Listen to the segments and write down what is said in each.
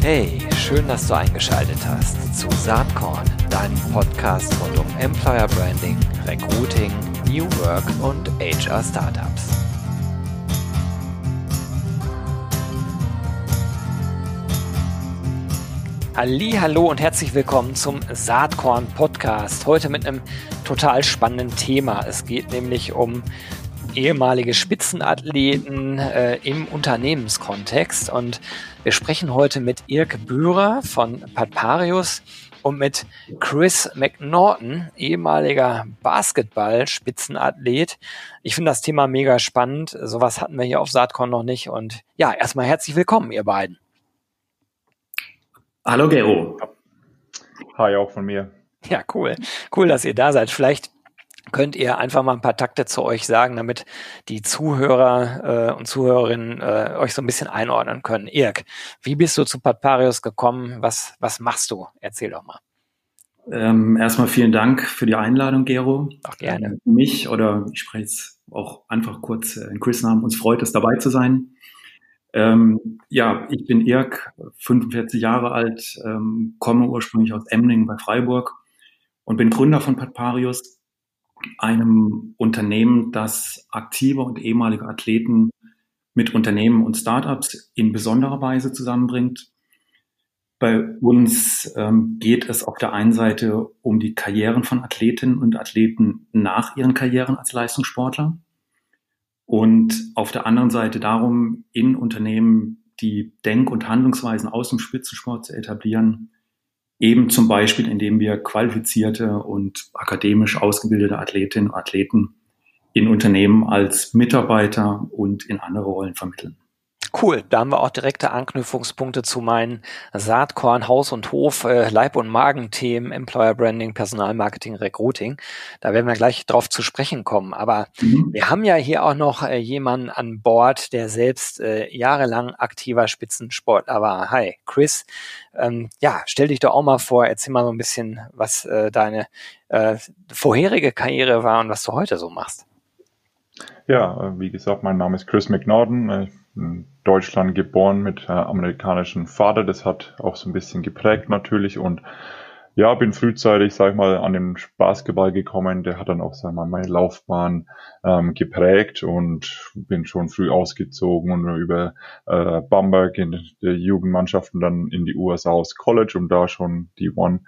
Hey, schön, dass du eingeschaltet hast zu Saatkorn, deinem Podcast rund um Employer Branding, Recruiting, New Work und HR Startups. Hallo und herzlich willkommen zum Saatkorn Podcast. Heute mit einem total spannenden Thema. Es geht nämlich um ehemalige Spitzenathleten äh, im Unternehmenskontext. Und wir sprechen heute mit Irk Bührer von Patparius und mit Chris McNaughton, ehemaliger Basketball-Spitzenathlet. Ich finde das Thema mega spannend. Sowas hatten wir hier auf Saatkorn noch nicht. Und ja, erstmal herzlich willkommen, ihr beiden. Hallo Gero. Hi auch von mir. Ja, cool. Cool, dass ihr da seid. Vielleicht könnt ihr einfach mal ein paar Takte zu euch sagen, damit die Zuhörer äh, und Zuhörerinnen äh, euch so ein bisschen einordnen können. Irk, wie bist du zu Patparius gekommen? Was, was machst du? Erzähl doch mal. Ähm, erstmal vielen Dank für die Einladung, Gero. Auch gerne. Äh, mich oder ich spreche jetzt auch einfach kurz in Chris Namen. Uns freut es, dabei zu sein. Ähm, ja, ich bin Irk, 45 Jahre alt, ähm, komme ursprünglich aus Emningen bei Freiburg und bin Gründer von Patparius einem Unternehmen, das aktive und ehemalige Athleten mit Unternehmen und Startups in besonderer Weise zusammenbringt. Bei uns ähm, geht es auf der einen Seite um die Karrieren von Athletinnen und Athleten nach ihren Karrieren als Leistungssportler und auf der anderen Seite darum, in Unternehmen die Denk- und Handlungsweisen aus dem Spitzensport zu etablieren, Eben zum Beispiel, indem wir qualifizierte und akademisch ausgebildete Athletinnen und Athleten in Unternehmen als Mitarbeiter und in andere Rollen vermitteln. Cool, da haben wir auch direkte Anknüpfungspunkte zu meinen Saatkorn, Haus und Hof, äh, Leib- und Magenthemen, Employer Branding, Personalmarketing, Recruiting. Da werden wir gleich drauf zu sprechen kommen. Aber mhm. wir haben ja hier auch noch äh, jemanden an Bord, der selbst äh, jahrelang aktiver Spitzensportler war. Hi, Chris. Ähm, ja, stell dich doch auch mal vor, erzähl mal so ein bisschen, was äh, deine äh, vorherige Karriere war und was du heute so machst. Ja, äh, wie gesagt, mein Name ist Chris McNaughton. Ich in Deutschland geboren mit äh, amerikanischem Vater. Das hat auch so ein bisschen geprägt natürlich und ja, bin frühzeitig, sag ich mal, an den Basketball gekommen. Der hat dann auch, sag ich mal, meine Laufbahn ähm, geprägt und bin schon früh ausgezogen und über äh, Bamberg in der Jugendmannschaften dann in die USA aus College, um da schon die One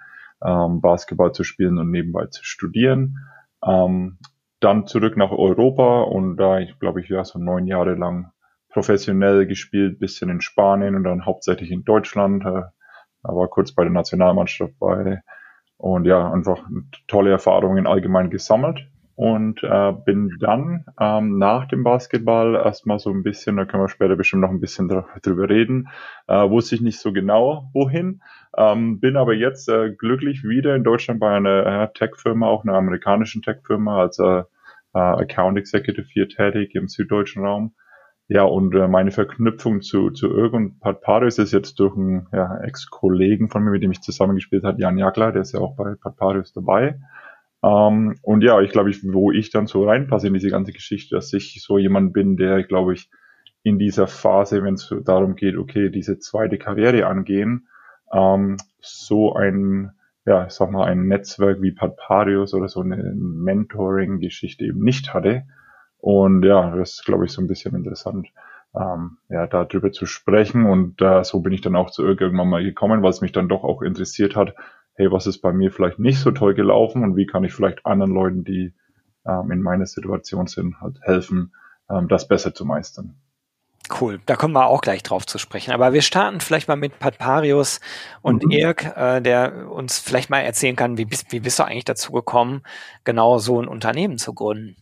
ähm, Basketball zu spielen und nebenbei zu studieren. Ähm, dann zurück nach Europa und da, ich glaube ich, ja so neun Jahre lang professionell gespielt, bisschen in Spanien und dann hauptsächlich in Deutschland. Äh, war kurz bei der Nationalmannschaft bei und ja, einfach tolle Erfahrungen allgemein gesammelt und äh, bin dann ähm, nach dem Basketball erstmal so ein bisschen, da können wir später bestimmt noch ein bisschen drüber reden, äh, wusste ich nicht so genau wohin, ähm, bin aber jetzt äh, glücklich wieder in Deutschland bei einer äh, Tech-Firma, auch einer amerikanischen Tech-Firma als äh, äh Account Executive hier tätig im süddeutschen Raum ja, und äh, meine Verknüpfung zu, zu Irg und Pat Paris ist jetzt durch einen ja, Ex-Kollegen von mir, mit dem ich zusammengespielt habe, Jan Jakler, der ist ja auch bei Pat Paris dabei. Ähm, und ja, ich glaube, ich, wo ich dann so reinpasse in diese ganze Geschichte, dass ich so jemand bin, der, glaube ich, in dieser Phase, wenn es darum geht, okay, diese zweite Karriere angehen, ähm, so ein, ja, ich sag mal, ein Netzwerk wie Patparius oder so eine Mentoring-Geschichte eben nicht hatte und ja, das ist, glaube ich, so ein bisschen interessant, ähm, ja, darüber zu sprechen. Und äh, so bin ich dann auch zu irgendwann mal gekommen, weil es mich dann doch auch interessiert hat, hey, was ist bei mir vielleicht nicht so toll gelaufen und wie kann ich vielleicht anderen Leuten, die ähm, in meiner Situation sind, halt helfen, ähm, das besser zu meistern. Cool, da kommen wir auch gleich drauf zu sprechen. Aber wir starten vielleicht mal mit Patparius und mhm. Irk, äh, der uns vielleicht mal erzählen kann, wie bist, wie bist du eigentlich dazu gekommen, genau so ein Unternehmen zu gründen?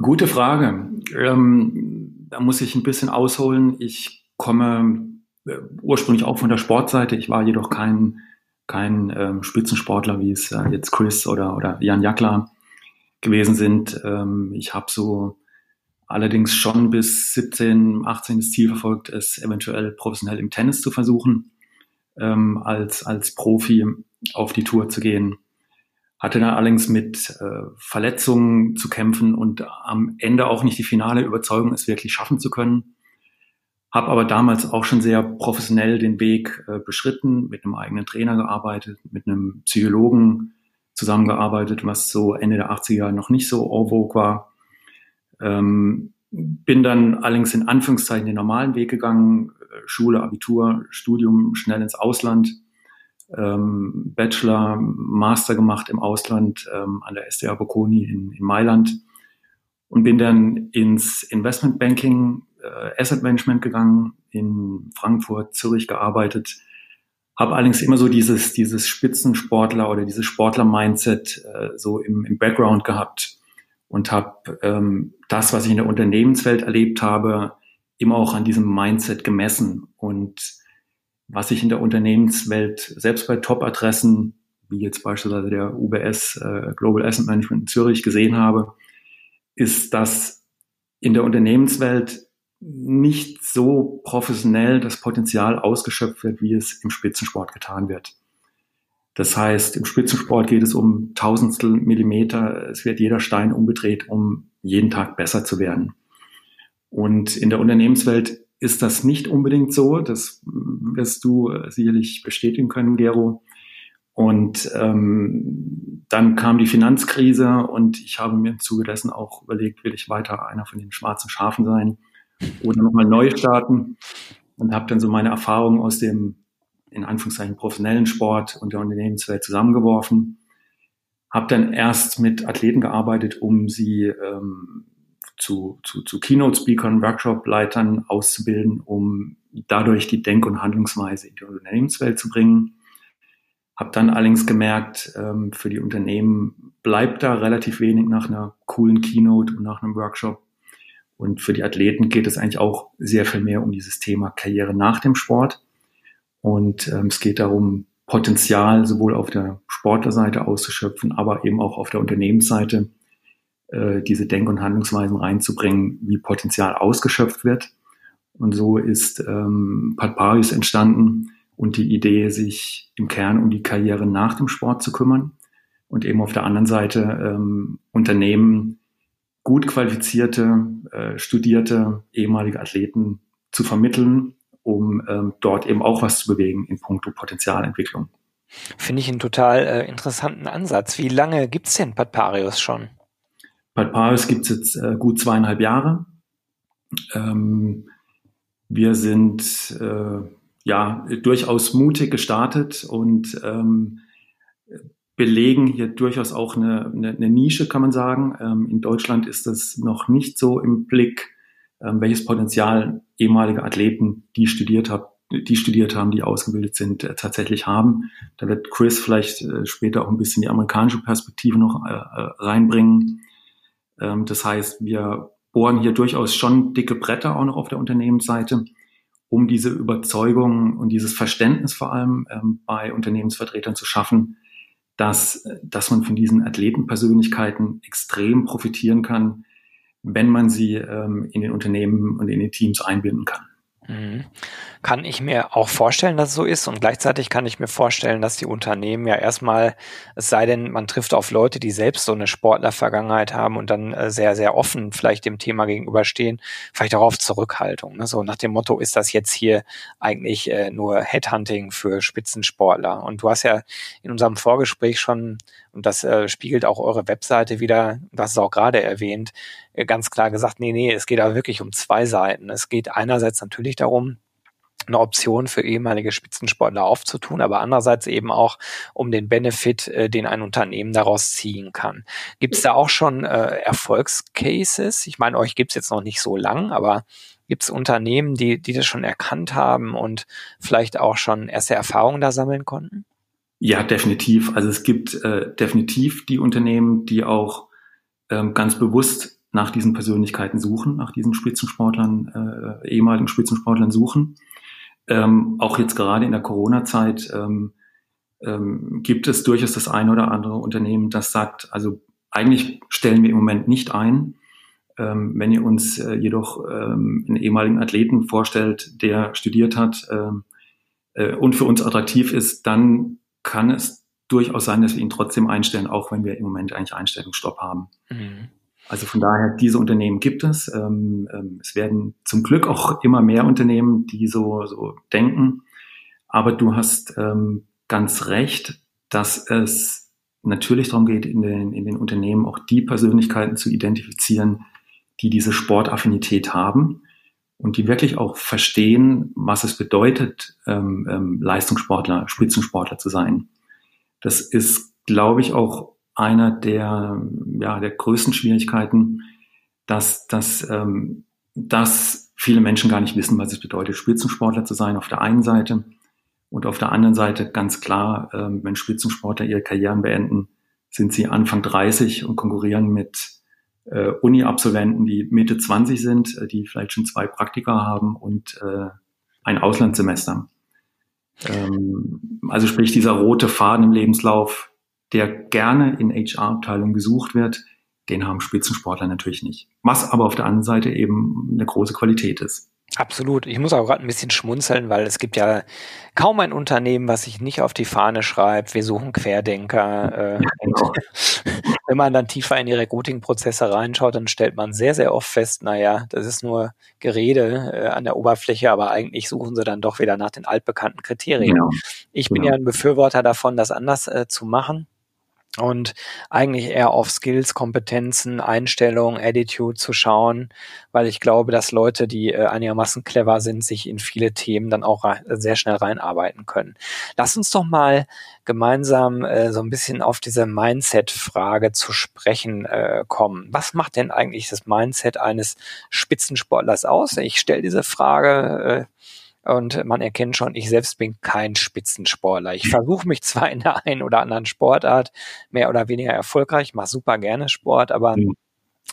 Gute Frage. Ähm, da muss ich ein bisschen ausholen. Ich komme äh, ursprünglich auch von der Sportseite. Ich war jedoch kein, kein ähm, Spitzensportler, wie es äh, jetzt Chris oder, oder Jan Jackler gewesen sind. Ähm, ich habe so allerdings schon bis 17, 18 das Ziel verfolgt, es eventuell professionell im Tennis zu versuchen, ähm, als, als Profi auf die Tour zu gehen hatte dann allerdings mit äh, Verletzungen zu kämpfen und am Ende auch nicht die finale Überzeugung, es wirklich schaffen zu können. habe aber damals auch schon sehr professionell den Weg äh, beschritten, mit einem eigenen Trainer gearbeitet, mit einem Psychologen zusammengearbeitet, was so Ende der 80er noch nicht so en vogue war. Ähm, bin dann allerdings in Anführungszeichen den normalen Weg gegangen, äh, Schule, Abitur, Studium, schnell ins Ausland, ähm, Bachelor, Master gemacht im Ausland ähm, an der SDA Bocconi in, in Mailand und bin dann ins Investmentbanking, äh, Asset Management gegangen, in Frankfurt, Zürich gearbeitet, habe allerdings immer so dieses, dieses Spitzensportler oder dieses Sportler-Mindset äh, so im, im Background gehabt und habe ähm, das, was ich in der Unternehmenswelt erlebt habe, immer auch an diesem Mindset gemessen. Und was ich in der Unternehmenswelt selbst bei Top-Adressen, wie jetzt beispielsweise der UBS äh, Global Asset Management in Zürich gesehen habe, ist, dass in der Unternehmenswelt nicht so professionell das Potenzial ausgeschöpft wird, wie es im Spitzensport getan wird. Das heißt, im Spitzensport geht es um Tausendstel Millimeter. Es wird jeder Stein umgedreht, um jeden Tag besser zu werden. Und in der Unternehmenswelt ist das nicht unbedingt so. Das wirst du sicherlich bestätigen können, Gero. Und ähm, dann kam die Finanzkrise und ich habe mir im Zuge dessen auch überlegt, will ich weiter einer von den schwarzen Schafen sein oder nochmal neu starten und habe dann so meine Erfahrungen aus dem in Anführungszeichen professionellen Sport und der Unternehmenswelt zusammengeworfen. Habe dann erst mit Athleten gearbeitet, um sie ähm, zu, zu, zu Keynote-Speakern, Workshop-Leitern auszubilden, um dadurch die Denk- und Handlungsweise in die Unternehmenswelt zu bringen. Habe dann allerdings gemerkt, ähm, für die Unternehmen bleibt da relativ wenig nach einer coolen Keynote und nach einem Workshop. Und für die Athleten geht es eigentlich auch sehr viel mehr um dieses Thema Karriere nach dem Sport. Und ähm, es geht darum, Potenzial sowohl auf der Sportlerseite auszuschöpfen, aber eben auch auf der Unternehmensseite äh, diese Denk- und Handlungsweisen reinzubringen, wie Potenzial ausgeschöpft wird. Und so ist ähm, Patparius entstanden und die Idee, sich im Kern um die Karriere nach dem Sport zu kümmern und eben auf der anderen Seite ähm, Unternehmen gut qualifizierte, äh, studierte ehemalige Athleten zu vermitteln, um ähm, dort eben auch was zu bewegen in puncto Potenzialentwicklung. Finde ich einen total äh, interessanten Ansatz. Wie lange gibt's denn Patparius schon? Patparius gibt's jetzt äh, gut zweieinhalb Jahre. Ähm, wir sind äh, ja durchaus mutig gestartet und ähm, belegen hier durchaus auch eine, eine, eine Nische, kann man sagen. Ähm, in Deutschland ist das noch nicht so im Blick, ähm, welches Potenzial ehemalige Athleten, die studiert haben, die studiert haben, die ausgebildet sind, äh, tatsächlich haben. Da wird Chris vielleicht äh, später auch ein bisschen die amerikanische Perspektive noch äh, äh reinbringen. Ähm, das heißt, wir bohren hier durchaus schon dicke Bretter auch noch auf der Unternehmensseite, um diese Überzeugung und dieses Verständnis vor allem ähm, bei Unternehmensvertretern zu schaffen, dass, dass man von diesen Athletenpersönlichkeiten extrem profitieren kann, wenn man sie ähm, in den Unternehmen und in den Teams einbinden kann. Mhm. Kann ich mir auch vorstellen, dass es so ist und gleichzeitig kann ich mir vorstellen, dass die Unternehmen ja erstmal, es sei denn, man trifft auf Leute, die selbst so eine Sportlervergangenheit haben und dann äh, sehr, sehr offen vielleicht dem Thema gegenüberstehen, vielleicht auch auf Zurückhaltung. Ne? So nach dem Motto, ist das jetzt hier eigentlich äh, nur Headhunting für Spitzensportler? Und du hast ja in unserem Vorgespräch schon, und das äh, spiegelt auch eure Webseite wieder, hast es auch gerade erwähnt, ganz klar gesagt, nee, nee, es geht aber wirklich um zwei Seiten. Es geht einerseits natürlich darum, eine Option für ehemalige Spitzensportler aufzutun, aber andererseits eben auch um den Benefit, äh, den ein Unternehmen daraus ziehen kann. Gibt es da auch schon äh, Erfolgscases? Ich meine, euch gibt es jetzt noch nicht so lang, aber gibt es Unternehmen, die, die das schon erkannt haben und vielleicht auch schon erste Erfahrungen da sammeln konnten? Ja, definitiv. Also es gibt äh, definitiv die Unternehmen, die auch ähm, ganz bewusst nach diesen Persönlichkeiten suchen, nach diesen Spitzensportlern, äh, ehemaligen Spitzensportlern suchen. Ähm, auch jetzt gerade in der Corona-Zeit ähm, ähm, gibt es durchaus das eine oder andere Unternehmen, das sagt, also eigentlich stellen wir im Moment nicht ein. Ähm, wenn ihr uns äh, jedoch ähm, einen ehemaligen Athleten vorstellt, der studiert hat ähm, äh, und für uns attraktiv ist, dann kann es durchaus sein, dass wir ihn trotzdem einstellen, auch wenn wir im Moment eigentlich Einstellungsstopp haben. Mhm. Also von daher, diese Unternehmen gibt es. Ähm, ähm, es werden zum Glück auch immer mehr Unternehmen, die so, so denken. Aber du hast ähm, ganz recht, dass es natürlich darum geht, in den, in den Unternehmen auch die Persönlichkeiten zu identifizieren, die diese Sportaffinität haben und die wirklich auch verstehen, was es bedeutet, Leistungssportler, Spitzensportler zu sein. Das ist, glaube ich, auch einer der, ja, der größten Schwierigkeiten, dass, dass, ähm, dass viele Menschen gar nicht wissen, was es bedeutet, Spitzensportler zu sein auf der einen Seite und auf der anderen Seite ganz klar, ähm, wenn Spitzensportler ihre Karrieren beenden, sind sie Anfang 30 und konkurrieren mit äh, Uni-Absolventen, die Mitte 20 sind, äh, die vielleicht schon zwei Praktika haben und äh, ein Auslandssemester. Ähm, also sprich dieser rote Faden im Lebenslauf, der gerne in HR-Abteilungen gesucht wird, den haben Spitzensportler natürlich nicht. Was aber auf der anderen Seite eben eine große Qualität ist. Absolut. Ich muss auch gerade ein bisschen schmunzeln, weil es gibt ja kaum ein Unternehmen, was sich nicht auf die Fahne schreibt. Wir suchen Querdenker. Äh, genau. wenn man dann tiefer in die Recruiting-Prozesse reinschaut, dann stellt man sehr, sehr oft fest, naja, das ist nur Gerede äh, an der Oberfläche, aber eigentlich suchen sie dann doch wieder nach den altbekannten Kriterien. Genau. Ich bin genau. ja ein Befürworter davon, das anders äh, zu machen und eigentlich eher auf Skills, Kompetenzen, Einstellung, Attitude zu schauen, weil ich glaube, dass Leute, die äh, einigermaßen clever sind, sich in viele Themen dann auch sehr schnell reinarbeiten können. Lass uns doch mal gemeinsam äh, so ein bisschen auf diese Mindset-Frage zu sprechen äh, kommen. Was macht denn eigentlich das Mindset eines Spitzensportlers aus? Ich stelle diese Frage äh, und man erkennt schon, ich selbst bin kein Spitzensportler. Ich versuche mich zwar in der einen oder anderen Sportart mehr oder weniger erfolgreich, mache super gerne Sport, aber mhm.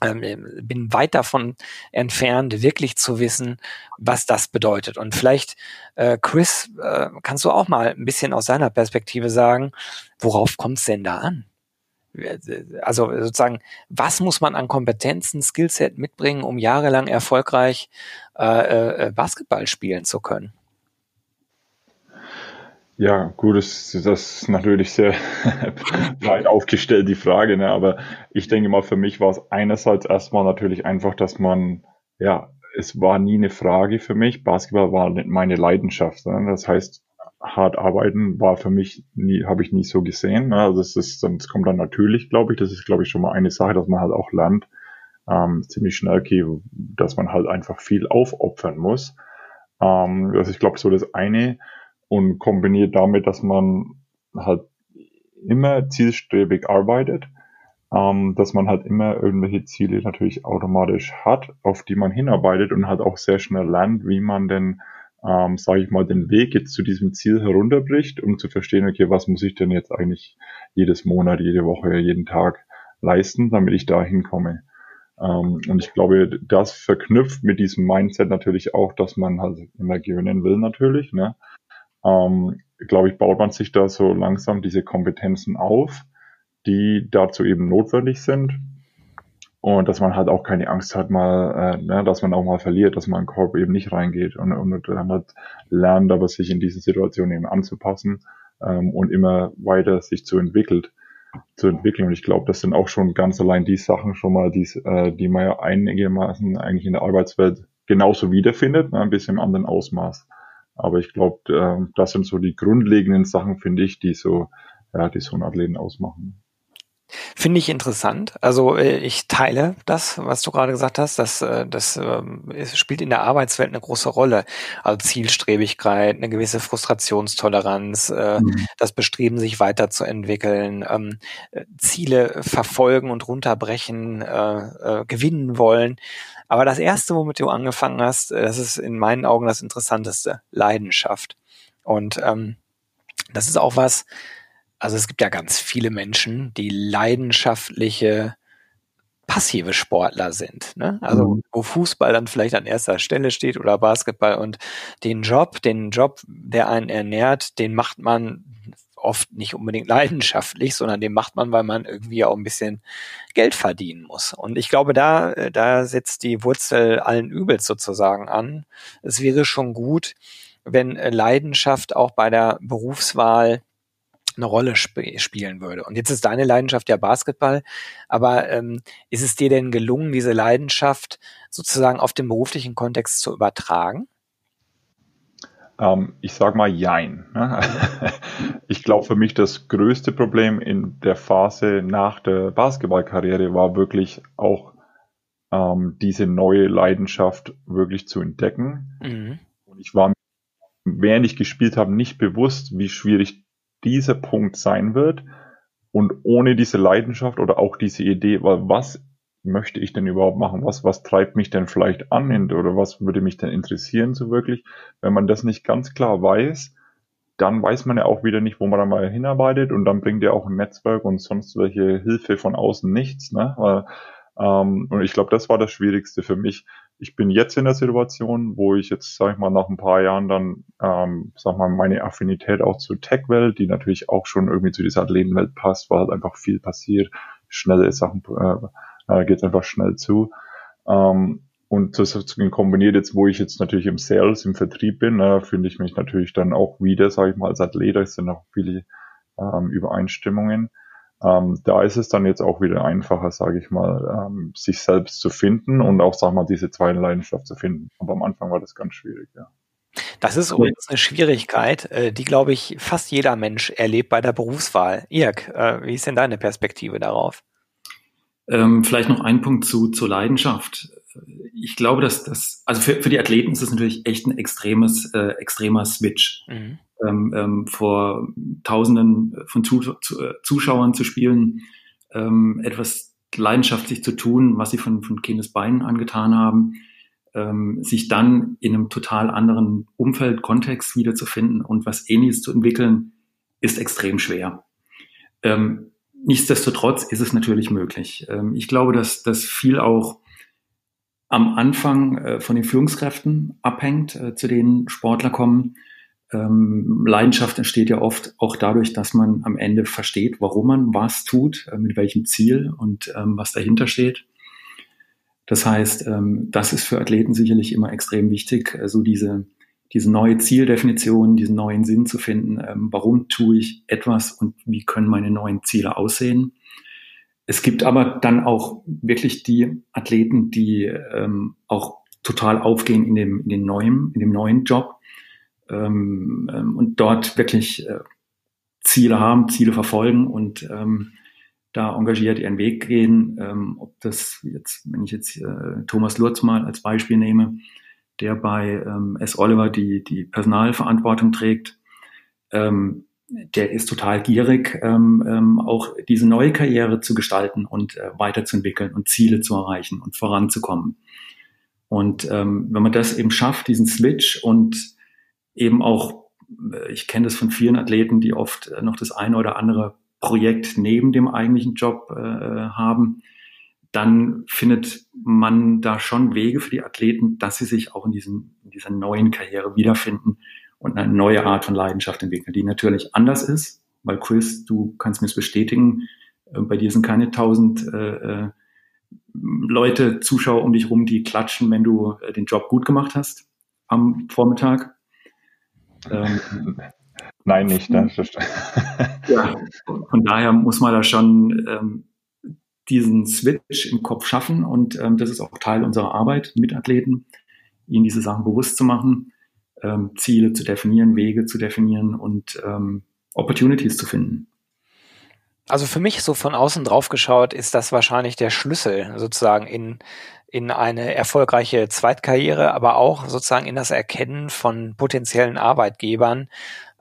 ähm, bin weit davon entfernt, wirklich zu wissen, was das bedeutet. Und vielleicht, äh, Chris, äh, kannst du auch mal ein bisschen aus seiner Perspektive sagen, worauf kommt es denn da an? Also sozusagen, was muss man an Kompetenzen, Skillset mitbringen, um jahrelang erfolgreich äh, äh, Basketball spielen zu können? Ja, gut, das, das ist natürlich sehr weit aufgestellt, die Frage, ne? aber ich denke mal, für mich war es einerseits erstmal natürlich einfach, dass man, ja, es war nie eine Frage für mich. Basketball war meine Leidenschaft. Ne? Das heißt, hart arbeiten war für mich nie, habe ich nie so gesehen. Also es ist, das kommt dann natürlich, glaube ich. Das ist, glaube ich, schon mal eine Sache, dass man halt auch lernt, ähm, ziemlich schnell, okay, dass man halt einfach viel aufopfern muss. Ähm, das ist, glaube ich, so das eine. Und kombiniert damit, dass man halt immer zielstrebig arbeitet, ähm, dass man halt immer irgendwelche Ziele natürlich automatisch hat, auf die man hinarbeitet und halt auch sehr schnell lernt, wie man denn ähm, sage ich mal, den Weg jetzt zu diesem Ziel herunterbricht, um zu verstehen, okay, was muss ich denn jetzt eigentlich jedes Monat, jede Woche, jeden Tag leisten, damit ich da hinkomme. Ähm, und ich glaube, das verknüpft mit diesem Mindset natürlich auch, dass man halt immer gewinnen will natürlich. Ne? Ähm, glaube ich, baut man sich da so langsam diese Kompetenzen auf, die dazu eben notwendig sind und dass man halt auch keine Angst hat, mal, äh, ne, dass man auch mal verliert, dass man im Korb eben nicht reingeht und, und dann halt lernt, aber sich in diesen Situationen eben anzupassen ähm, und immer weiter sich zu entwickelt, zu entwickeln. Und ich glaube, das sind auch schon ganz allein die Sachen schon mal, die, äh, die man ja einigermaßen eigentlich in der Arbeitswelt genauso wiederfindet, ne, ein bisschen im anderen Ausmaß. Aber ich glaube, äh, das sind so die grundlegenden Sachen, finde ich, die so, ja, die so einen Athleten ausmachen. Finde ich interessant. Also äh, ich teile das, was du gerade gesagt hast. Das, äh, das ähm, spielt in der Arbeitswelt eine große Rolle. Also Zielstrebigkeit, eine gewisse Frustrationstoleranz, äh, mhm. das Bestreben, sich weiterzuentwickeln, ähm, Ziele verfolgen und runterbrechen, gewinnen wollen. Aber das Erste, womit du angefangen hast, das ist in meinen Augen das Interessanteste, Leidenschaft. Und ähm, das ist auch was, also es gibt ja ganz viele Menschen, die leidenschaftliche passive Sportler sind. Ne? Also mhm. wo Fußball dann vielleicht an erster Stelle steht oder Basketball und den Job, den Job, der einen ernährt, den macht man oft nicht unbedingt leidenschaftlich, sondern den macht man, weil man irgendwie auch ein bisschen Geld verdienen muss. Und ich glaube, da, da setzt die Wurzel allen Übels sozusagen an. Es wäre schon gut, wenn Leidenschaft auch bei der Berufswahl eine Rolle sp spielen würde. Und jetzt ist deine Leidenschaft ja Basketball, aber ähm, ist es dir denn gelungen, diese Leidenschaft sozusagen auf den beruflichen Kontext zu übertragen? Ähm, ich sag mal Jein. Ne? ich glaube, für mich das größte Problem in der Phase nach der Basketballkarriere war wirklich auch ähm, diese neue Leidenschaft wirklich zu entdecken. Mhm. Und ich war, während ich gespielt habe, nicht bewusst, wie schwierig dieser Punkt sein wird. Und ohne diese Leidenschaft oder auch diese Idee, was möchte ich denn überhaupt machen? Was, was treibt mich denn vielleicht an oder was würde mich denn interessieren so wirklich? Wenn man das nicht ganz klar weiß, dann weiß man ja auch wieder nicht, wo man da mal hinarbeitet und dann bringt ja auch ein Netzwerk und sonst welche Hilfe von außen nichts. Ne? Weil, ähm, und ich glaube, das war das Schwierigste für mich. Ich bin jetzt in der Situation, wo ich jetzt, sag ich mal, nach ein paar Jahren dann, ähm, sag mal, meine Affinität auch zur Tech-Welt, die natürlich auch schon irgendwie zu dieser Athletenwelt passt, weil halt einfach viel passiert, schnelle Sachen äh, äh, geht einfach schnell zu. Ähm, und das kombiniert jetzt, wo ich jetzt natürlich im Sales, im Vertrieb bin, äh, finde ich mich natürlich dann auch wieder, sage ich mal, als Athlet, es sind auch viele ähm, Übereinstimmungen. Ähm, da ist es dann jetzt auch wieder einfacher, sage ich mal, ähm, sich selbst zu finden und auch, sag mal, diese zweite Leidenschaft zu finden. Aber am Anfang war das ganz schwierig, ja. Das ist übrigens eine Schwierigkeit, äh, die, glaube ich, fast jeder Mensch erlebt bei der Berufswahl. Irk, äh, wie ist denn deine Perspektive darauf? Ähm, vielleicht noch ein Punkt zu, zur Leidenschaft. Ich glaube, dass das, also für, für die Athleten ist es natürlich echt ein extremes, äh, extremer Switch. Mhm. Ähm, ähm, vor Tausenden von zu, zu, äh, Zuschauern zu spielen, ähm, etwas leidenschaftlich zu tun, was sie von, von Kindesbeinen angetan haben, ähm, sich dann in einem total anderen Umfeld, Kontext wiederzufinden und was Ähnliches zu entwickeln, ist extrem schwer. Ähm, Nichtsdestotrotz ist es natürlich möglich. Ähm, ich glaube, dass das viel auch am Anfang äh, von den Führungskräften abhängt, äh, zu denen Sportler kommen. Ähm, Leidenschaft entsteht ja oft auch dadurch, dass man am Ende versteht, warum man was tut, äh, mit welchem Ziel und ähm, was dahinter steht. Das heißt, das ist für Athleten sicherlich immer extrem wichtig, so diese diese neue Zieldefinition, diesen neuen Sinn zu finden. Ähm, warum tue ich etwas und wie können meine neuen Ziele aussehen? Es gibt aber dann auch wirklich die Athleten, die ähm, auch total aufgehen in dem, in dem neuen, in dem neuen Job ähm, ähm, und dort wirklich äh, Ziele haben, Ziele verfolgen und ähm, da engagiert ihren Weg gehen. Ähm, ob das jetzt, wenn ich jetzt äh, Thomas Lutz mal als Beispiel nehme, der bei ähm, S. Oliver die, die Personalverantwortung trägt, ähm, der ist total gierig, ähm, ähm, auch diese neue Karriere zu gestalten und äh, weiterzuentwickeln und Ziele zu erreichen und voranzukommen. Und ähm, wenn man das eben schafft, diesen Switch und eben auch, äh, ich kenne das von vielen Athleten, die oft noch das eine oder andere Projekt neben dem eigentlichen Job äh, haben, dann findet man da schon Wege für die Athleten, dass sie sich auch in, diesem, in dieser neuen Karriere wiederfinden und eine neue Art von Leidenschaft entwickeln, die natürlich anders ist, weil Chris, du kannst mir es bestätigen, äh, bei dir sind keine tausend äh, äh, Leute, Zuschauer um dich rum, die klatschen, wenn du äh, den Job gut gemacht hast am Vormittag. Ähm, Nein, nicht. Ne? ja, von daher muss man da schon ähm, diesen Switch im Kopf schaffen und ähm, das ist auch Teil unserer Arbeit mit Athleten, ihnen diese Sachen bewusst zu machen, ähm, Ziele zu definieren, Wege zu definieren und ähm, Opportunities zu finden. Also für mich so von außen drauf geschaut ist das wahrscheinlich der Schlüssel sozusagen in in eine erfolgreiche Zweitkarriere, aber auch sozusagen in das Erkennen von potenziellen Arbeitgebern,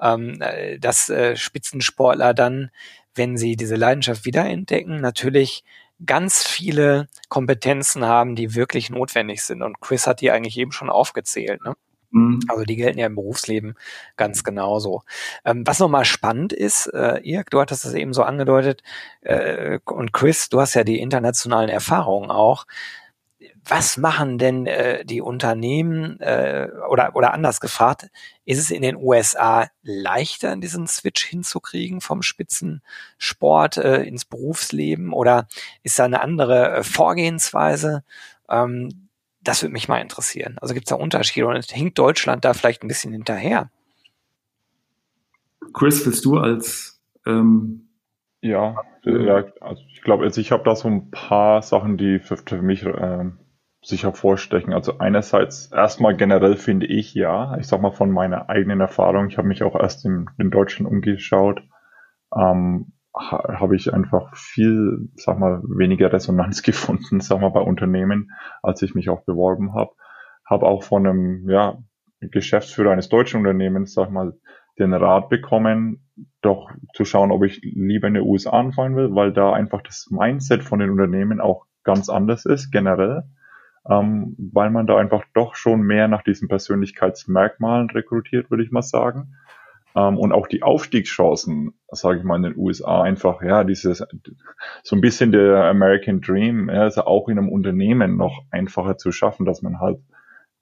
ähm, äh, dass äh, Spitzensportler dann wenn sie diese Leidenschaft wiederentdecken, natürlich ganz viele Kompetenzen haben, die wirklich notwendig sind. Und Chris hat die eigentlich eben schon aufgezählt. Ne? Mhm. Also die gelten ja im Berufsleben ganz genauso. Ähm, was nochmal spannend ist, äh, Irk, du hattest es eben so angedeutet, äh, und Chris, du hast ja die internationalen Erfahrungen auch was machen denn äh, die Unternehmen äh, oder oder anders gefragt, ist es in den USA leichter, diesen Switch hinzukriegen vom Spitzensport äh, ins Berufsleben oder ist da eine andere äh, Vorgehensweise? Ähm, das würde mich mal interessieren. Also gibt es da Unterschiede und hinkt Deutschland da vielleicht ein bisschen hinterher? Chris, willst du als Ähm, ja, ja, also ich glaube, also ich habe da so ein paar Sachen, die für, für mich äh, sich hervorstechen. Also einerseits erstmal generell finde ich ja, ich sag mal von meiner eigenen Erfahrung, ich habe mich auch erst in, in Deutschland umgeschaut, ähm, habe ich einfach viel, sag mal, weniger Resonanz gefunden, sag mal, bei Unternehmen, als ich mich auch beworben habe. Habe auch von einem, ja, Geschäftsführer eines deutschen Unternehmens, sag mal, den Rat bekommen, doch zu schauen, ob ich lieber in den USA anfangen will, weil da einfach das Mindset von den Unternehmen auch ganz anders ist, generell ähm, weil man da einfach doch schon mehr nach diesen Persönlichkeitsmerkmalen rekrutiert, würde ich mal sagen. Ähm, und auch die Aufstiegschancen, sage ich mal, in den USA einfach, ja, dieses, so ein bisschen der American Dream, ja, ist auch in einem Unternehmen noch einfacher zu schaffen, dass man halt,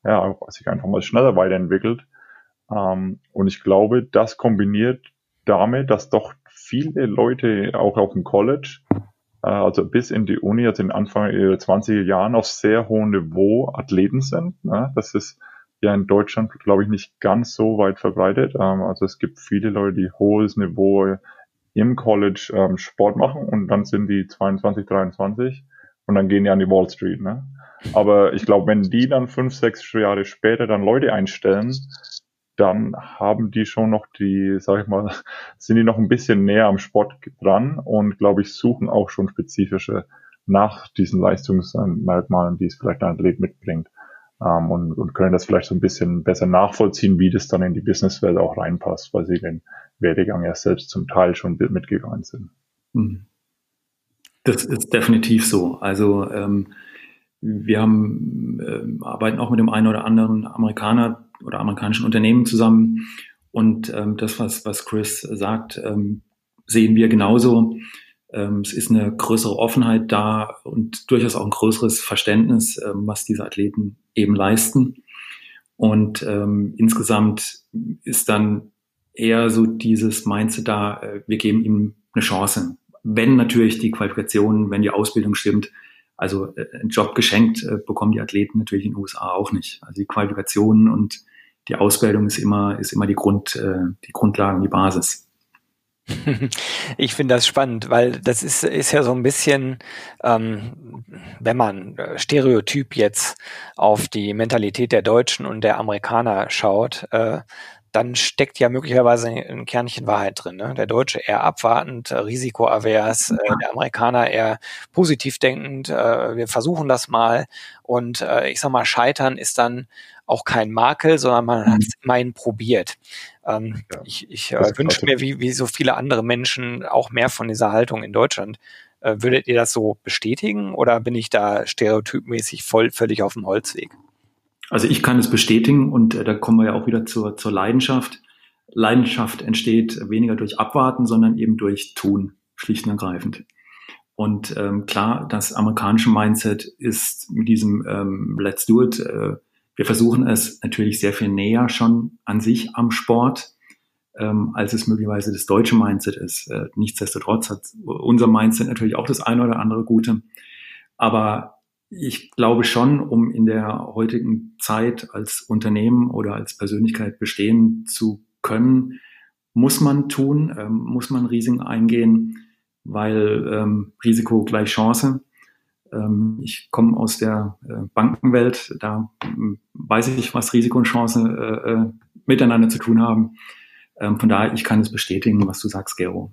ja, sich einfach mal schneller weiterentwickelt. Ähm, und ich glaube, das kombiniert damit, dass doch viele Leute auch auf dem College äh, also bis in die Uni, also in Anfang ihrer 20er Jahren auf sehr hohem Niveau Athleten sind. Ne? Das ist ja in Deutschland, glaube ich, nicht ganz so weit verbreitet. Ähm, also es gibt viele Leute, die hohes Niveau im College ähm, Sport machen und dann sind die 22, 23 und dann gehen die an die Wall Street. Ne? Aber ich glaube, wenn die dann fünf, sechs Jahre später dann Leute einstellen, dann haben die schon noch die, sag ich mal, sind die noch ein bisschen näher am Sport dran und glaube ich suchen auch schon spezifische nach diesen Leistungsmerkmalen, die es vielleicht ein Athlet mitbringt ähm, und, und können das vielleicht so ein bisschen besser nachvollziehen, wie das dann in die Businesswelt auch reinpasst, weil sie den Werdegang ja selbst zum Teil schon mitgegangen sind. Mhm. Das ist definitiv so. Also ähm, wir haben, äh, arbeiten auch mit dem einen oder anderen Amerikaner oder amerikanischen Unternehmen zusammen. Und ähm, das, was, was Chris sagt, ähm, sehen wir genauso. Ähm, es ist eine größere Offenheit da und durchaus auch ein größeres Verständnis, ähm, was diese Athleten eben leisten. Und ähm, insgesamt ist dann eher so dieses Mindset da, äh, wir geben ihm eine Chance. Wenn natürlich die Qualifikationen, wenn die Ausbildung stimmt, also äh, einen Job geschenkt äh, bekommen die Athleten natürlich in den USA auch nicht. Also die Qualifikationen und die Ausbildung ist immer, ist immer die Grund, äh, die Grundlage, die Basis. Ich finde das spannend, weil das ist, ist ja so ein bisschen, ähm, wenn man äh, Stereotyp jetzt auf die Mentalität der Deutschen und der Amerikaner schaut, äh, dann steckt ja möglicherweise ein Kernchen Wahrheit drin. Ne? Der Deutsche eher abwartend, äh, risikoavers, äh, der Amerikaner eher positiv denkend, äh, wir versuchen das mal und äh, ich sag mal, Scheitern ist dann auch kein Makel, sondern man hat es mhm. immerhin probiert. Ähm, ja, ich ich äh, wünsche mir, wie, wie so viele andere Menschen, auch mehr von dieser Haltung in Deutschland. Äh, würdet ihr das so bestätigen oder bin ich da stereotypmäßig voll, völlig auf dem Holzweg? Also ich kann es bestätigen und äh, da kommen wir ja auch wieder zur, zur Leidenschaft. Leidenschaft entsteht weniger durch Abwarten, sondern eben durch Tun, schlicht und ergreifend. Und ähm, klar, das amerikanische Mindset ist mit diesem ähm, Let's do it. Äh, wir versuchen es natürlich sehr viel näher schon an sich am Sport, ähm, als es möglicherweise das deutsche Mindset ist. Äh, nichtsdestotrotz hat unser Mindset natürlich auch das eine oder andere Gute. Aber ich glaube schon, um in der heutigen Zeit als Unternehmen oder als Persönlichkeit bestehen zu können, muss man tun, ähm, muss man Risiken eingehen, weil ähm, Risiko gleich Chance. Ähm, ich komme aus der äh, Bankenwelt, da äh, weiß ich, was Risiko und Chance äh, äh, miteinander zu tun haben. Ähm, von daher, ich kann es bestätigen, was du sagst, Gero.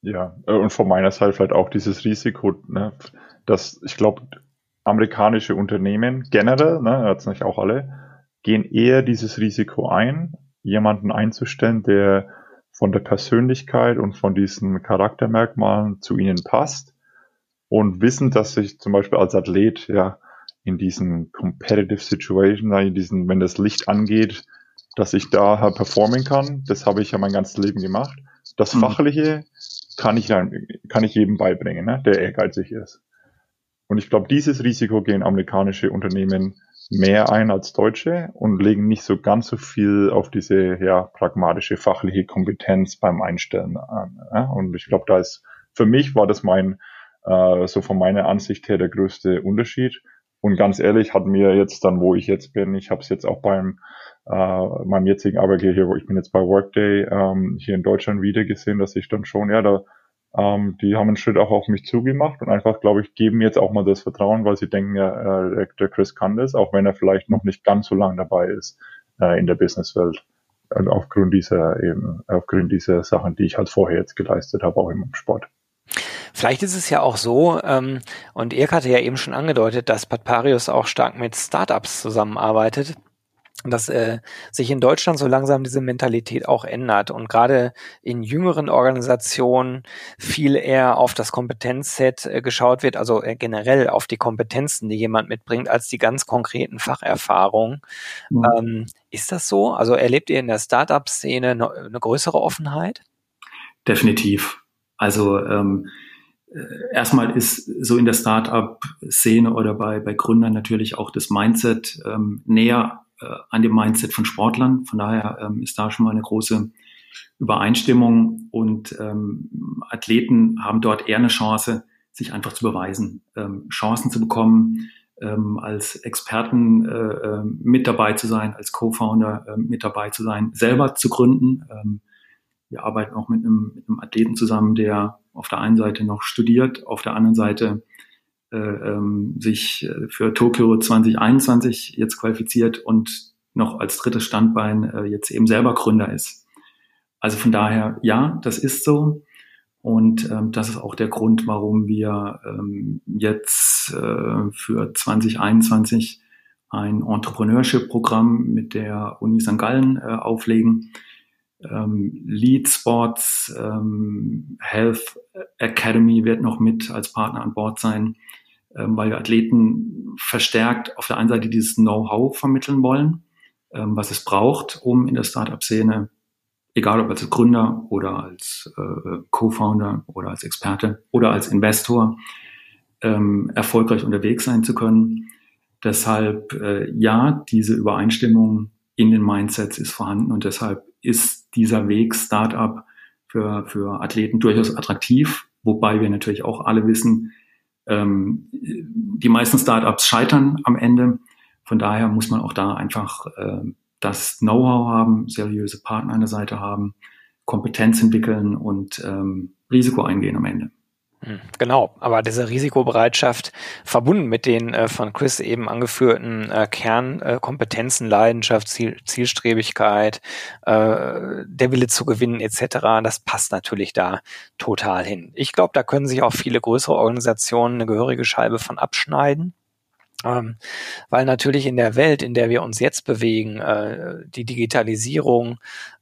Ja, und von meiner Seite vielleicht auch dieses Risiko, ne, dass ich glaube, amerikanische Unternehmen generell, ne, jetzt nicht auch alle, gehen eher dieses Risiko ein, jemanden einzustellen, der von der Persönlichkeit und von diesen Charaktermerkmalen zu ihnen passt und wissen, dass ich zum Beispiel als Athlet ja in diesen competitive Situation, in diesen, wenn das Licht angeht, dass ich da performen kann. Das habe ich ja mein ganzes Leben gemacht. Das mhm. Fachliche kann ich, kann ich jedem beibringen, ne, der ehrgeizig ist. Und ich glaube, dieses Risiko gehen amerikanische Unternehmen mehr ein als deutsche und legen nicht so ganz so viel auf diese ja, pragmatische fachliche Kompetenz beim Einstellen an. Ja? Und ich glaube, da ist für mich war das mein äh, so von meiner Ansicht her der größte Unterschied. und ganz ehrlich, hat mir jetzt dann, wo ich jetzt bin, ich habe es jetzt auch beim äh, meinem jetzigen Arbeitgeber hier, wo ich bin jetzt bei Workday ähm, hier in Deutschland wieder gesehen, dass ich dann schon, ja, da ähm, die haben einen Schritt auch auf mich zugemacht und einfach, glaube ich, geben jetzt auch mal das Vertrauen, weil sie denken, ja, äh, der Chris kann das, auch wenn er vielleicht noch nicht ganz so lang dabei ist äh, in der Businesswelt. Und aufgrund dieser eben, aufgrund dieser Sachen, die ich halt vorher jetzt geleistet habe, auch im Sport. Vielleicht ist es ja auch so, ähm, und Irk hatte ja eben schon angedeutet, dass Patparius auch stark mit Startups zusammenarbeitet dass äh, sich in Deutschland so langsam diese Mentalität auch ändert und gerade in jüngeren Organisationen viel eher auf das Kompetenzset äh, geschaut wird, also äh, generell auf die Kompetenzen, die jemand mitbringt, als die ganz konkreten Facherfahrungen. Mhm. Ähm, ist das so? Also erlebt ihr in der Startup-Szene eine, eine größere Offenheit? Definitiv. Also ähm, äh, erstmal ist so in der Startup-Szene oder bei, bei Gründern natürlich auch das Mindset ähm, näher äh, an dem Mindset von Sportlern. Von daher ähm, ist da schon mal eine große Übereinstimmung und ähm, Athleten haben dort eher eine Chance, sich einfach zu beweisen, ähm, Chancen zu bekommen, ähm, als Experten äh, äh, mit dabei zu sein, als Co-Founder äh, mit dabei zu sein, selber zu gründen. Ähm, wir arbeiten auch mit einem, mit einem Athleten zusammen, der auf der einen Seite noch studiert, auf der anderen Seite äh, ähm, sich äh, für Tokio 2021 jetzt qualifiziert und noch als drittes Standbein äh, jetzt eben selber Gründer ist. Also von daher, ja, das ist so. Und ähm, das ist auch der Grund, warum wir ähm, jetzt äh, für 2021 ein Entrepreneurship-Programm mit der Uni St. Gallen äh, auflegen. Ähm, Lead Sports ähm, Health Academy wird noch mit als Partner an Bord sein. Ähm, weil wir Athleten verstärkt auf der einen Seite dieses Know-how vermitteln wollen, ähm, was es braucht, um in der Startup-Szene, egal ob als Gründer oder als äh, Co-Founder oder als Experte oder als Investor, ähm, erfolgreich unterwegs sein zu können. Deshalb, äh, ja, diese Übereinstimmung in den Mindsets ist vorhanden und deshalb ist dieser Weg Startup für, für Athleten durchaus attraktiv, wobei wir natürlich auch alle wissen, ähm, die meisten Startups scheitern am Ende. Von daher muss man auch da einfach äh, das Know-how haben, seriöse Partner an der Seite haben, Kompetenz entwickeln und ähm, Risiko eingehen am Ende. Hm, genau, aber diese Risikobereitschaft verbunden mit den äh, von Chris eben angeführten äh, Kernkompetenzen, äh, Leidenschaft, Ziel, Zielstrebigkeit, äh, der Wille zu gewinnen etc., das passt natürlich da total hin. Ich glaube, da können sich auch viele größere Organisationen eine gehörige Scheibe von abschneiden. Ähm, weil natürlich in der Welt, in der wir uns jetzt bewegen, äh, die Digitalisierung,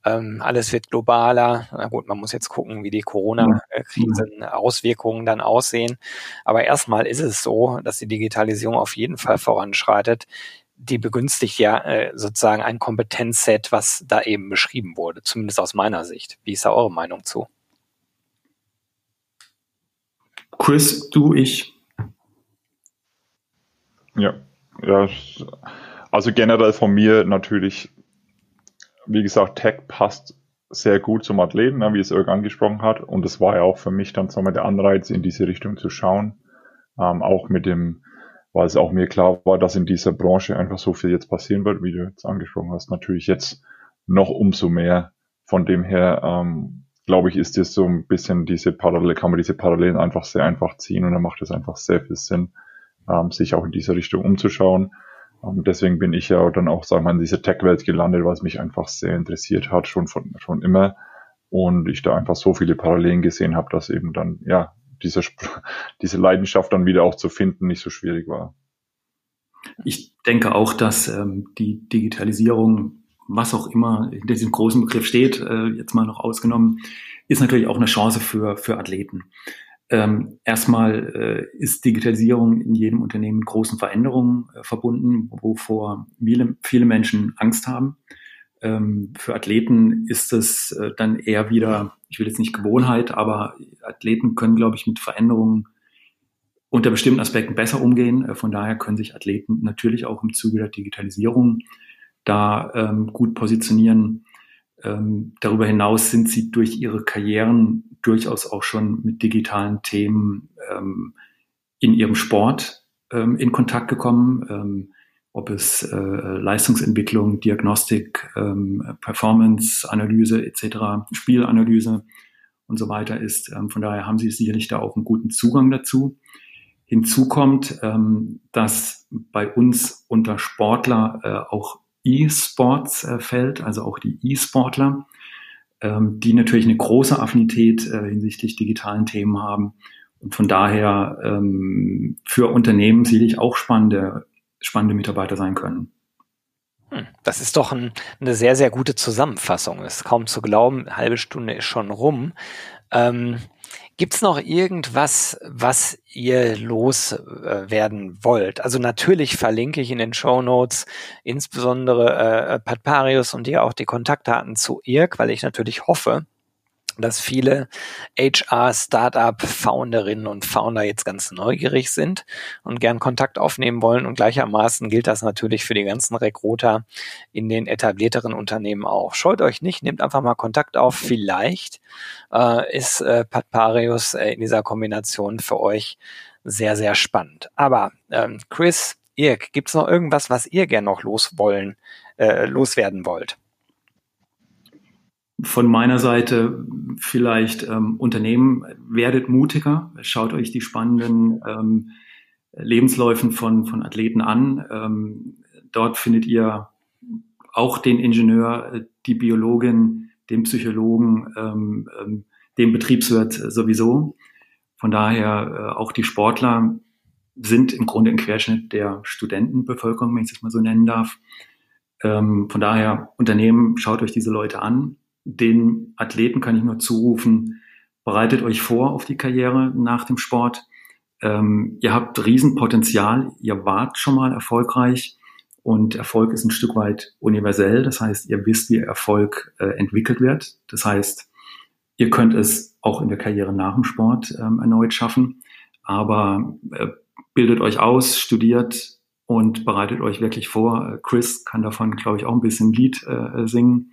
ähm, alles wird globaler. Na gut, man muss jetzt gucken, wie die Corona-Krisen-Auswirkungen dann aussehen. Aber erstmal ist es so, dass die Digitalisierung auf jeden Fall voranschreitet. Die begünstigt ja äh, sozusagen ein Kompetenzset, was da eben beschrieben wurde, zumindest aus meiner Sicht. Wie ist da eure Meinung zu? Chris, du, ich, ja, ja, also generell von mir natürlich, wie gesagt, Tech passt sehr gut zum Athleten, ne, wie es Irk angesprochen hat. Und es war ja auch für mich dann mal der Anreiz, in diese Richtung zu schauen. Ähm, auch mit dem, weil es auch mir klar war, dass in dieser Branche einfach so viel jetzt passieren wird, wie du jetzt angesprochen hast. Natürlich jetzt noch umso mehr. Von dem her, ähm, glaube ich, ist das so ein bisschen diese Parallele, kann man diese Parallelen einfach sehr einfach ziehen und dann macht es einfach sehr viel Sinn ähm, sich auch in diese Richtung umzuschauen. Ähm, deswegen bin ich ja dann auch, sagen mal, in dieser Tech-Welt gelandet, weil mich einfach sehr interessiert hat, schon von schon immer. Und ich da einfach so viele Parallelen gesehen habe, dass eben dann, ja, diese, diese Leidenschaft dann wieder auch zu finden nicht so schwierig war. Ich denke auch, dass ähm, die Digitalisierung, was auch immer in diesem großen Begriff steht, äh, jetzt mal noch ausgenommen, ist natürlich auch eine Chance für, für Athleten. Ähm, erstmal äh, ist Digitalisierung in jedem Unternehmen mit großen Veränderungen äh, verbunden, wovor viele, viele Menschen Angst haben. Ähm, für Athleten ist es äh, dann eher wieder, ich will jetzt nicht Gewohnheit, aber Athleten können, glaube ich, mit Veränderungen unter bestimmten Aspekten besser umgehen. Äh, von daher können sich Athleten natürlich auch im Zuge der Digitalisierung da ähm, gut positionieren. Ähm, darüber hinaus sind sie durch ihre Karrieren durchaus auch schon mit digitalen Themen ähm, in ihrem Sport ähm, in Kontakt gekommen, ähm, ob es äh, Leistungsentwicklung, Diagnostik, ähm, Performance-Analyse etc., Spielanalyse und so weiter ist. Ähm, von daher haben Sie sicherlich da auch einen guten Zugang dazu. Hinzu kommt, dass bei uns unter Sportler äh, auch E-Sports äh, also auch die E-Sportler, ähm, die natürlich eine große Affinität äh, hinsichtlich digitalen Themen haben und von daher ähm, für Unternehmen sicherlich auch spannende, spannende Mitarbeiter sein können. Hm, das ist doch ein, eine sehr, sehr gute Zusammenfassung. Ist kaum zu glauben, eine halbe Stunde ist schon rum. Ähm, Gibt es noch irgendwas, was ihr loswerden wollt? Also natürlich verlinke ich in den Show Notes insbesondere äh, Patparius und dir auch die Kontaktdaten zu IRK, weil ich natürlich hoffe, dass viele HR-Startup-Founderinnen und Founder jetzt ganz neugierig sind und gern Kontakt aufnehmen wollen. Und gleichermaßen gilt das natürlich für die ganzen Recruiter in den etablierteren Unternehmen auch. Scheut euch nicht, nehmt einfach mal Kontakt auf. Vielleicht äh, ist äh, Patparius äh, in dieser Kombination für euch sehr, sehr spannend. Aber ähm, Chris, Irk, gibt es noch irgendwas, was ihr gern noch loswollen, äh, loswerden wollt? Von meiner Seite vielleicht ähm, Unternehmen, werdet mutiger, schaut euch die spannenden ähm, Lebensläufen von, von Athleten an. Ähm, dort findet ihr auch den Ingenieur, die Biologin, den Psychologen, ähm, ähm, den Betriebswirt sowieso. Von daher äh, auch die Sportler sind im Grunde im Querschnitt der Studentenbevölkerung, wenn ich das mal so nennen darf. Ähm, von daher Unternehmen, schaut euch diese Leute an den Athleten kann ich nur zurufen, bereitet euch vor auf die Karriere nach dem Sport. Ähm, ihr habt Riesenpotenzial, ihr wart schon mal erfolgreich und Erfolg ist ein Stück weit universell. Das heißt, ihr wisst, wie Erfolg äh, entwickelt wird. Das heißt, ihr könnt es auch in der Karriere nach dem Sport ähm, erneut schaffen. Aber äh, bildet euch aus, studiert und bereitet euch wirklich vor. Chris kann davon, glaube ich, auch ein bisschen Lied äh, singen.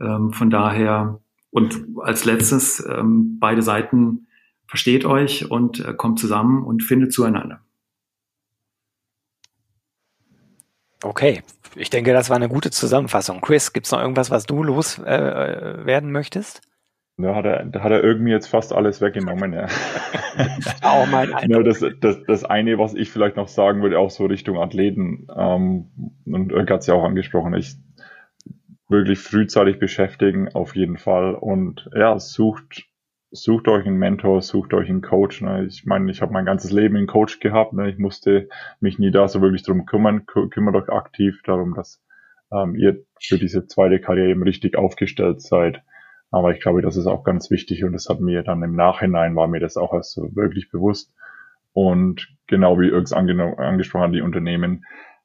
Ähm, von daher, und als letztes, ähm, beide Seiten versteht euch und äh, kommt zusammen und findet zueinander. Okay, ich denke, das war eine gute Zusammenfassung. Chris, gibt es noch irgendwas, was du loswerden äh, möchtest? Da hat er, da hat er irgendwie jetzt fast alles weggenommen, ja. auch mein. Ja, das, das, das eine, was ich vielleicht noch sagen würde, auch so Richtung Athleten, ähm, und Irk hat es ja auch angesprochen, ich wirklich frühzeitig beschäftigen, auf jeden Fall. Und ja, sucht, sucht euch einen Mentor, sucht euch einen Coach. Ne? Ich meine, ich habe mein ganzes Leben einen Coach gehabt. Ne? Ich musste mich nie da so wirklich drum kümmern. Kümmert euch aktiv darum, dass ähm, ihr für diese zweite Karriere eben richtig aufgestellt seid. Aber ich glaube, das ist auch ganz wichtig und das hat mir dann im Nachhinein, war mir das auch erst so wirklich bewusst. Und genau wie Irks angesprochen hat, die Unternehmen,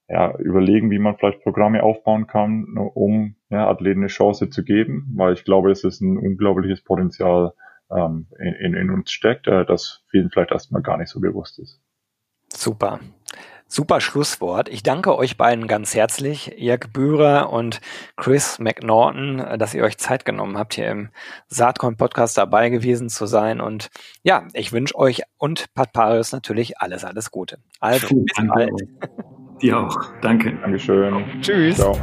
ja, überlegen, wie man vielleicht Programme aufbauen kann, ne, um ja, Athleten eine Chance zu geben, weil ich glaube, es ist ein unglaubliches Potenzial ähm, in, in, in uns steckt, äh, das vielen vielleicht erstmal gar nicht so bewusst ist. Super. Super Schlusswort. Ich danke euch beiden ganz herzlich, Jörg Bührer und Chris McNaughton, dass ihr euch Zeit genommen habt, hier im Saatkorn Podcast dabei gewesen zu sein. Und ja, ich wünsche euch und Pat Parius natürlich alles, alles Gute. Also, bis bald. Dir auch. Danke. Dankeschön. Tschüss. Ciao.